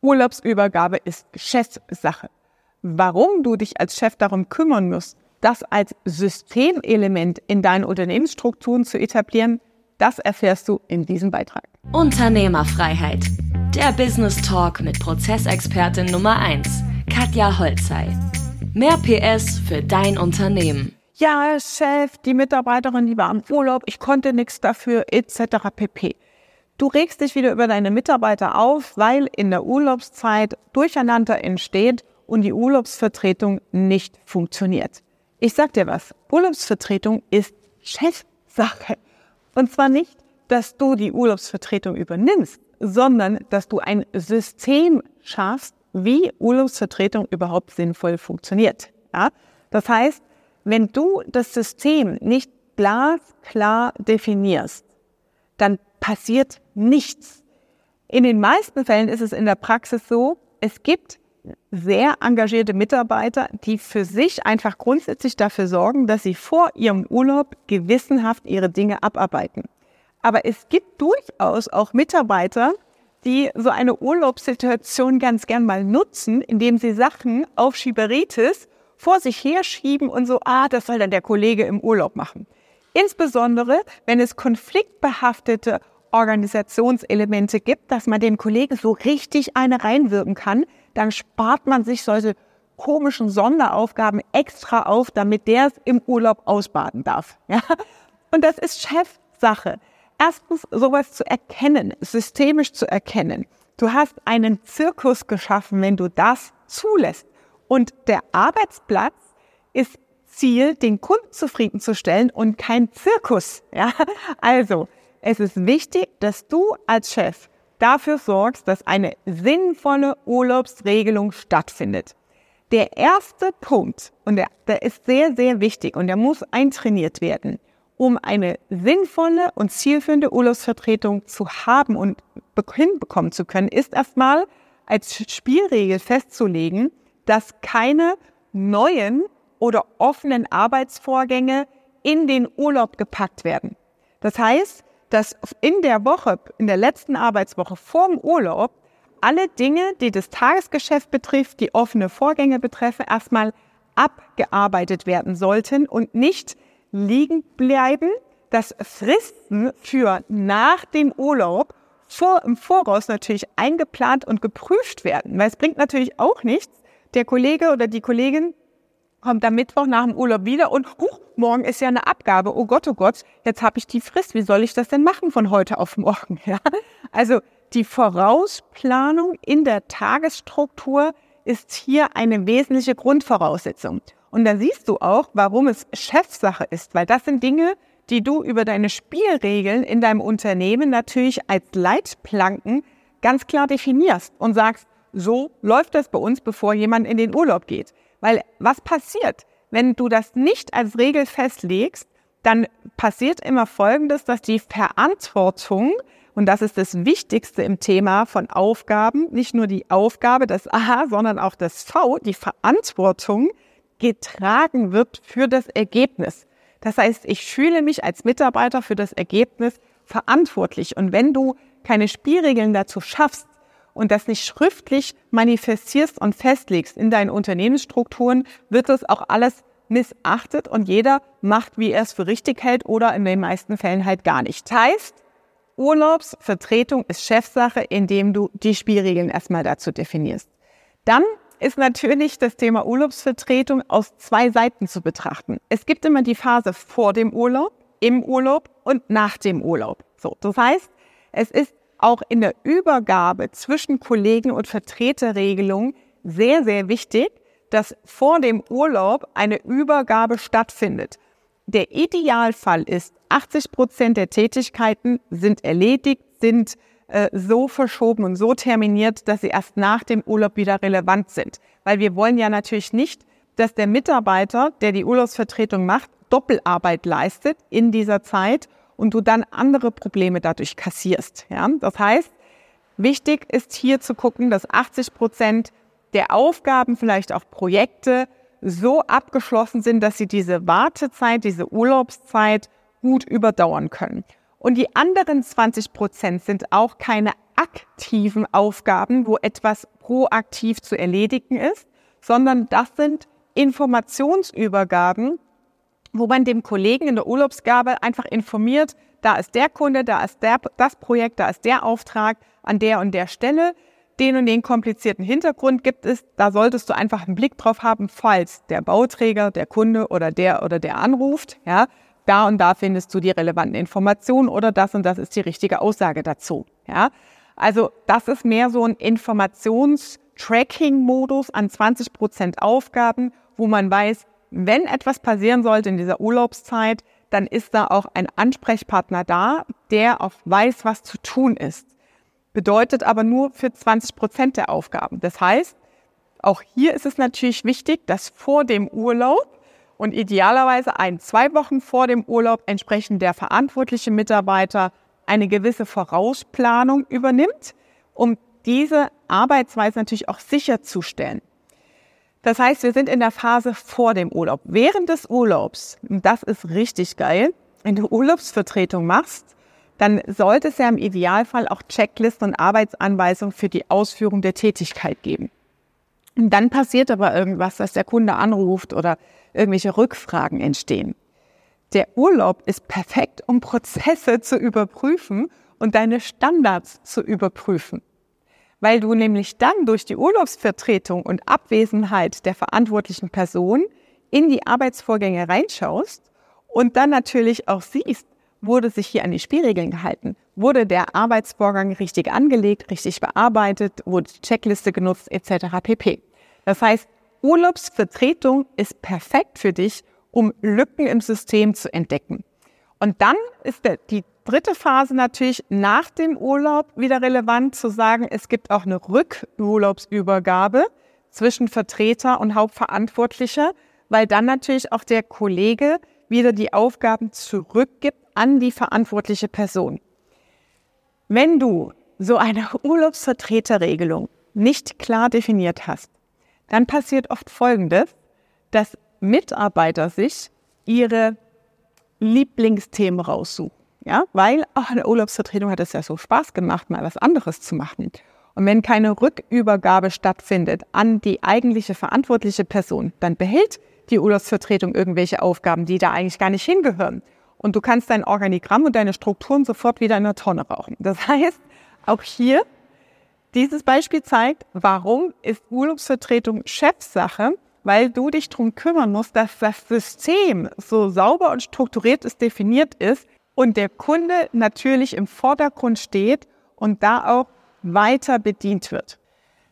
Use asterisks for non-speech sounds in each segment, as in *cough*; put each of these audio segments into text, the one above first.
Urlaubsübergabe ist Geschäftssache. Warum du dich als Chef darum kümmern musst, das als Systemelement in deinen Unternehmensstrukturen zu etablieren, das erfährst du in diesem Beitrag. Unternehmerfreiheit. Der Business Talk mit Prozessexpertin Nummer 1, Katja Holzei. Mehr PS für dein Unternehmen. Ja, Chef, die Mitarbeiterin, die war im Urlaub, ich konnte nichts dafür, etc. pp. Du regst dich wieder über deine Mitarbeiter auf, weil in der Urlaubszeit Durcheinander entsteht und die Urlaubsvertretung nicht funktioniert. Ich sag dir was, Urlaubsvertretung ist Chefsache. Und zwar nicht, dass du die Urlaubsvertretung übernimmst, sondern dass du ein System schaffst, wie Urlaubsvertretung überhaupt sinnvoll funktioniert. Ja? Das heißt, wenn du das System nicht glasklar definierst, dann passiert nichts. In den meisten Fällen ist es in der Praxis so, es gibt sehr engagierte Mitarbeiter, die für sich einfach grundsätzlich dafür sorgen, dass sie vor ihrem Urlaub gewissenhaft ihre Dinge abarbeiten. Aber es gibt durchaus auch Mitarbeiter, die so eine Urlaubssituation ganz gern mal nutzen, indem sie Sachen auf Schieberitis vor sich herschieben und so, ah, das soll dann der Kollege im Urlaub machen. Insbesondere, wenn es konfliktbehaftete Organisationselemente gibt, dass man dem Kollegen so richtig eine reinwirken kann, dann spart man sich solche komischen Sonderaufgaben extra auf, damit der es im Urlaub ausbaden darf. *laughs* Ja? Und das ist Chefsache. Erstens, sowas zu erkennen, systemisch zu erkennen. Du hast einen Zirkus geschaffen, wenn du das zulässt. Und der Arbeitsplatz ist Ziel, den Kunden zufriedenzustellen und kein Zirkus. *laughs* Ja? Also, es ist wichtig, dass du als Chef dafür sorgst, dass eine sinnvolle Urlaubsregelung stattfindet. Der erste Punkt, und der, der ist sehr, sehr wichtig und der muss eintrainiert werden, um eine sinnvolle und zielführende Urlaubsvertretung zu haben und hinbekommen zu können, ist erstmal als Spielregel festzulegen, dass keine neuen oder offenen Arbeitsvorgänge in den Urlaub gepackt werden. Das heißt, dass in der Woche, in der letzten Arbeitswoche vorm Urlaub, alle Dinge, die das Tagesgeschäft betrifft, die offene Vorgänge betreffen, erstmal abgearbeitet werden sollten und nicht liegen bleiben, dass Fristen für nach dem Urlaub vor, im Voraus natürlich eingeplant und geprüft werden. Weil es bringt natürlich auch nichts, der Kollege oder die Kollegin kommt am Mittwoch nach dem Urlaub wieder und huch, morgen ist ja eine Abgabe. Oh Gott, oh Gott, jetzt habe ich die Frist. Wie soll ich das denn machen von heute auf morgen? *laughs* Ja? Also die Vorausplanung in der Tagesstruktur ist hier eine wesentliche Grundvoraussetzung. Und da siehst du auch, warum es Chefsache ist, weil das sind Dinge, die du über deine Spielregeln in deinem Unternehmen natürlich als Leitplanken ganz klar definierst und sagst, so läuft das bei uns, bevor jemand in den Urlaub geht. Weil was passiert, wenn du das nicht als Regel festlegst, dann passiert immer Folgendes, dass die Verantwortung, und das ist das Wichtigste im Thema von Aufgaben, nicht nur die Aufgabe, das A, sondern auch das V, die Verantwortung getragen wird für das Ergebnis. Das heißt, ich fühle mich als Mitarbeiter für das Ergebnis verantwortlich. Und wenn du keine Spielregeln dazu schaffst, und das nicht schriftlich manifestierst und festlegst in deinen Unternehmensstrukturen, wird das auch alles missachtet und jeder macht, wie er es für richtig hält oder in den meisten Fällen halt gar nicht. Das heißt, Urlaubsvertretung ist Chefsache, indem du die Spielregeln erstmal dazu definierst. Dann ist natürlich das Thema Urlaubsvertretung aus zwei Seiten zu betrachten. Es gibt immer die Phase vor dem Urlaub, im Urlaub und nach dem Urlaub. So, das heißt, es ist auch in der Übergabe zwischen Kollegen und Vertreterregelung sehr, sehr wichtig, dass vor dem Urlaub eine Übergabe stattfindet. Der Idealfall ist, 80 Prozent der Tätigkeiten sind erledigt, sind äh, so verschoben und so terminiert, dass sie erst nach dem Urlaub wieder relevant sind. Weil wir wollen ja natürlich nicht, dass der Mitarbeiter, der die Urlaubsvertretung macht, Doppelarbeit leistet in dieser Zeit und du dann andere Probleme dadurch kassierst. Ja? Das heißt, wichtig ist hier zu gucken, dass 80 Prozent der Aufgaben, vielleicht auch Projekte, so abgeschlossen sind, dass sie diese Wartezeit, diese Urlaubszeit gut überdauern können. Und die anderen 20 Prozent sind auch keine aktiven Aufgaben, wo etwas proaktiv zu erledigen ist, sondern das sind Informationsübergaben, wo man dem Kollegen in der Urlaubsgabe einfach informiert, da ist der Kunde, da ist der, das Projekt, da ist der Auftrag an der und der Stelle. Den und den komplizierten Hintergrund gibt es. Da solltest du einfach einen Blick drauf haben, falls der Bauträger, der Kunde oder der oder der anruft. Ja, da und da findest du die relevanten Informationen oder das und das ist die richtige Aussage dazu. Ja, also das ist mehr so ein Informations-Tracking-Modus an 20 Prozent Aufgaben, wo man weiß, wenn etwas passieren sollte in dieser Urlaubszeit, dann ist da auch ein Ansprechpartner da, der auch weiß, was zu tun ist. Bedeutet aber nur für 20 Prozent der Aufgaben. Das heißt, auch hier ist es natürlich wichtig, dass vor dem Urlaub und idealerweise ein, zwei Wochen vor dem Urlaub entsprechend der verantwortliche Mitarbeiter eine gewisse Vorausplanung übernimmt, um diese Arbeitsweise natürlich auch sicherzustellen. Das heißt, wir sind in der Phase vor dem Urlaub. Während des Urlaubs, das ist richtig geil, wenn du Urlaubsvertretung machst, dann sollte es ja im Idealfall auch Checklisten und Arbeitsanweisungen für die Ausführung der Tätigkeit geben. Und dann passiert aber irgendwas, dass der Kunde anruft oder irgendwelche Rückfragen entstehen. Der Urlaub ist perfekt, um Prozesse zu überprüfen und deine Standards zu überprüfen weil du nämlich dann durch die Urlaubsvertretung und Abwesenheit der verantwortlichen Person in die Arbeitsvorgänge reinschaust und dann natürlich auch siehst, wurde sich hier an die Spielregeln gehalten, wurde der Arbeitsvorgang richtig angelegt, richtig bearbeitet, wurde die Checkliste genutzt etc. pp. Das heißt, Urlaubsvertretung ist perfekt für dich, um Lücken im System zu entdecken. Und dann ist die dritte Phase natürlich nach dem Urlaub wieder relevant zu sagen, es gibt auch eine Rückurlaubsübergabe zwischen Vertreter und Hauptverantwortlicher, weil dann natürlich auch der Kollege wieder die Aufgaben zurückgibt an die verantwortliche Person. Wenn du so eine *laughs* Urlaubsvertreterregelung nicht klar definiert hast, dann passiert oft Folgendes, dass Mitarbeiter sich ihre Lieblingsthemen raussuchen. Ja, weil ach, in der Urlaubsvertretung hat es ja so Spaß gemacht, mal was anderes zu machen. Und wenn keine Rückübergabe stattfindet an die eigentliche verantwortliche Person, dann behält die Urlaubsvertretung irgendwelche Aufgaben, die da eigentlich gar nicht hingehören. Und du kannst dein Organigramm und deine Strukturen sofort wieder in der Tonne rauchen. Das heißt, auch hier, dieses Beispiel zeigt, warum ist Urlaubsvertretung Chefsache weil du dich darum kümmern musst, dass das System so sauber und strukturiert ist, definiert ist und der Kunde natürlich im Vordergrund steht und da auch weiter bedient wird.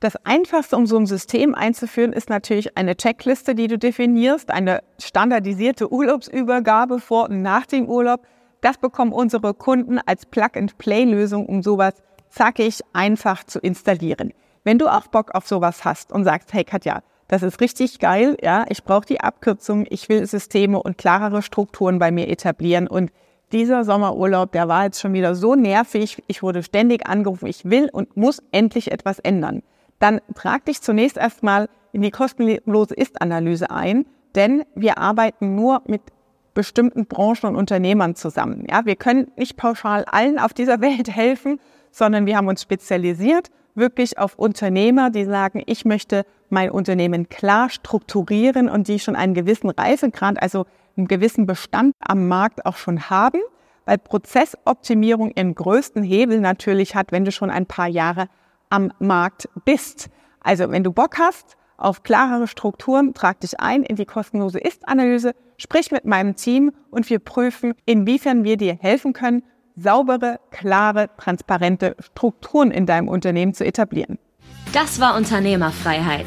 Das Einfachste, um so ein System einzuführen, ist natürlich eine Checkliste, die du definierst, eine standardisierte Urlaubsübergabe vor und nach dem Urlaub. Das bekommen unsere Kunden als Plug-and-Play-Lösung, um sowas zackig einfach zu installieren. Wenn du auch Bock auf sowas hast und sagst, hey Katja, das ist richtig geil, ja. Ich brauche die Abkürzung, ich will Systeme und klarere Strukturen bei mir etablieren. Und dieser Sommerurlaub, der war jetzt schon wieder so nervig. Ich wurde ständig angerufen, ich will und muss endlich etwas ändern. Dann trag dich zunächst erstmal in die kostenlose Ist-Analyse ein, denn wir arbeiten nur mit bestimmten Branchen und Unternehmern zusammen. Ja, wir können nicht pauschal allen auf dieser *laughs* Welt helfen, sondern wir haben uns spezialisiert wirklich auf Unternehmer, die sagen, ich möchte mein Unternehmen klar strukturieren und die schon einen gewissen Reifegrad, also einen gewissen Bestand am Markt auch schon haben, weil Prozessoptimierung ihren größten Hebel natürlich hat, wenn du schon ein paar Jahre am Markt bist. Also wenn du Bock hast auf klarere Strukturen, trag dich ein in die kostenlose Ist-Analyse, sprich mit meinem Team und wir prüfen, inwiefern wir dir helfen können, saubere, klare, transparente Strukturen in deinem Unternehmen zu etablieren. Das war Unternehmerfreiheit.